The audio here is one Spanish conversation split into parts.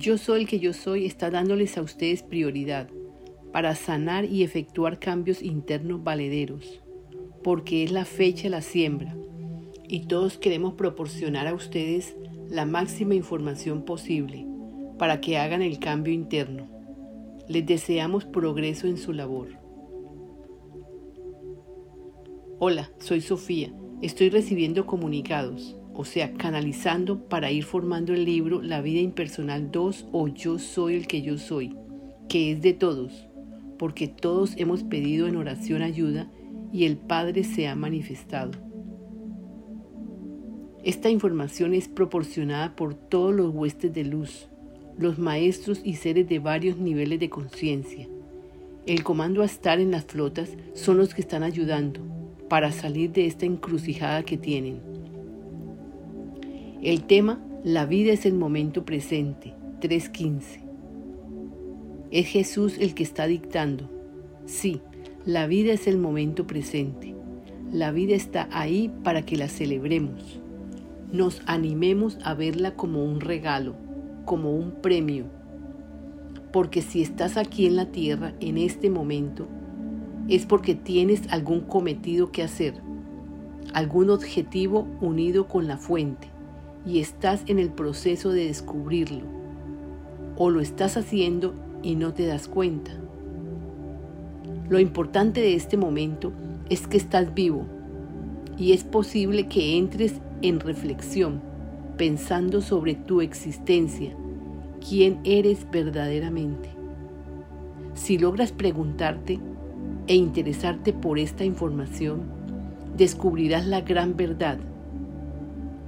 Yo soy el que yo soy está dándoles a ustedes prioridad para sanar y efectuar cambios internos valederos, porque es la fecha de la siembra y todos queremos proporcionar a ustedes la máxima información posible para que hagan el cambio interno. Les deseamos progreso en su labor. Hola, soy Sofía. Estoy recibiendo comunicados, o sea, canalizando para ir formando el libro La vida impersonal 2 o Yo soy el que yo soy, que es de todos, porque todos hemos pedido en oración ayuda y el Padre se ha manifestado. Esta información es proporcionada por todos los huestes de luz, los maestros y seres de varios niveles de conciencia. El comando a estar en las flotas son los que están ayudando para salir de esta encrucijada que tienen. El tema, la vida es el momento presente, 3.15. Es Jesús el que está dictando. Sí, la vida es el momento presente. La vida está ahí para que la celebremos nos animemos a verla como un regalo, como un premio. Porque si estás aquí en la tierra en este momento, es porque tienes algún cometido que hacer, algún objetivo unido con la fuente, y estás en el proceso de descubrirlo. O lo estás haciendo y no te das cuenta. Lo importante de este momento es que estás vivo y es posible que entres en reflexión, pensando sobre tu existencia, quién eres verdaderamente. Si logras preguntarte e interesarte por esta información, descubrirás la gran verdad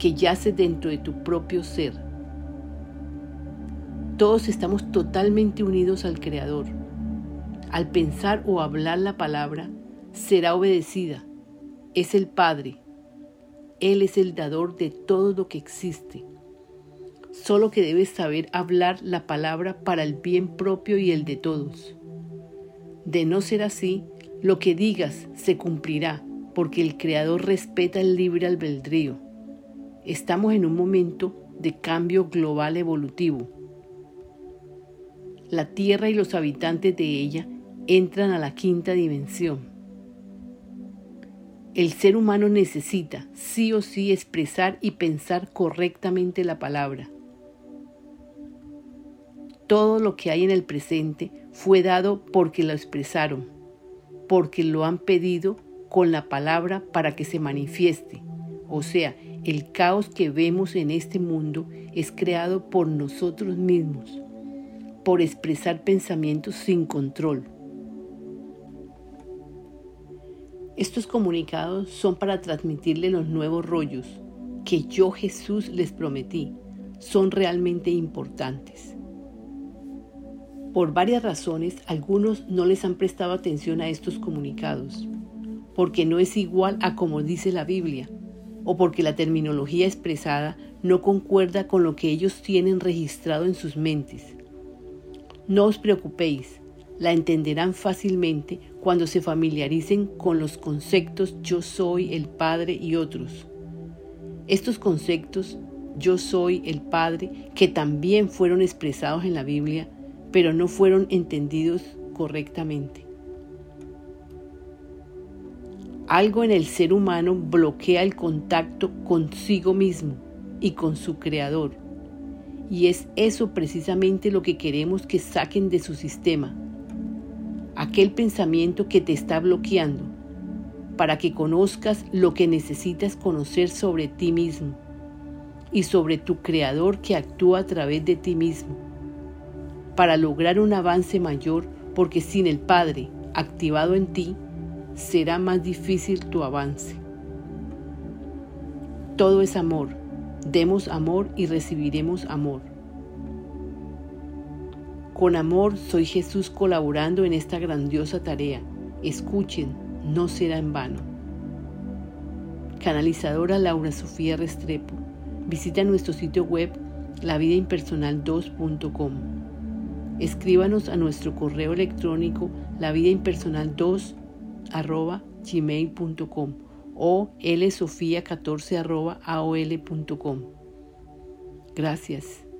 que yace dentro de tu propio ser. Todos estamos totalmente unidos al Creador. Al pensar o hablar la palabra, será obedecida. Es el Padre, él es el dador de todo lo que existe. Solo que debes saber hablar la palabra para el bien propio y el de todos. De no ser así, lo que digas se cumplirá, porque el Creador respeta el libre albedrío. Estamos en un momento de cambio global evolutivo. La Tierra y los habitantes de ella entran a la quinta dimensión. El ser humano necesita sí o sí expresar y pensar correctamente la palabra. Todo lo que hay en el presente fue dado porque lo expresaron, porque lo han pedido con la palabra para que se manifieste. O sea, el caos que vemos en este mundo es creado por nosotros mismos, por expresar pensamientos sin control. Estos comunicados son para transmitirle los nuevos rollos que yo Jesús les prometí. Son realmente importantes. Por varias razones, algunos no les han prestado atención a estos comunicados, porque no es igual a como dice la Biblia, o porque la terminología expresada no concuerda con lo que ellos tienen registrado en sus mentes. No os preocupéis, la entenderán fácilmente cuando se familiaricen con los conceptos yo soy el Padre y otros. Estos conceptos yo soy el Padre que también fueron expresados en la Biblia, pero no fueron entendidos correctamente. Algo en el ser humano bloquea el contacto consigo mismo y con su Creador. Y es eso precisamente lo que queremos que saquen de su sistema aquel pensamiento que te está bloqueando, para que conozcas lo que necesitas conocer sobre ti mismo y sobre tu Creador que actúa a través de ti mismo, para lograr un avance mayor, porque sin el Padre activado en ti, será más difícil tu avance. Todo es amor. Demos amor y recibiremos amor. Con amor soy Jesús colaborando en esta grandiosa tarea. Escuchen, no será en vano. Canalizadora Laura Sofía Restrepo. Visita nuestro sitio web lavidaimpersonal2.com. Escríbanos a nuestro correo electrónico lavidaimpersonal2 gmail.com o lsofía14 aol.com. Gracias.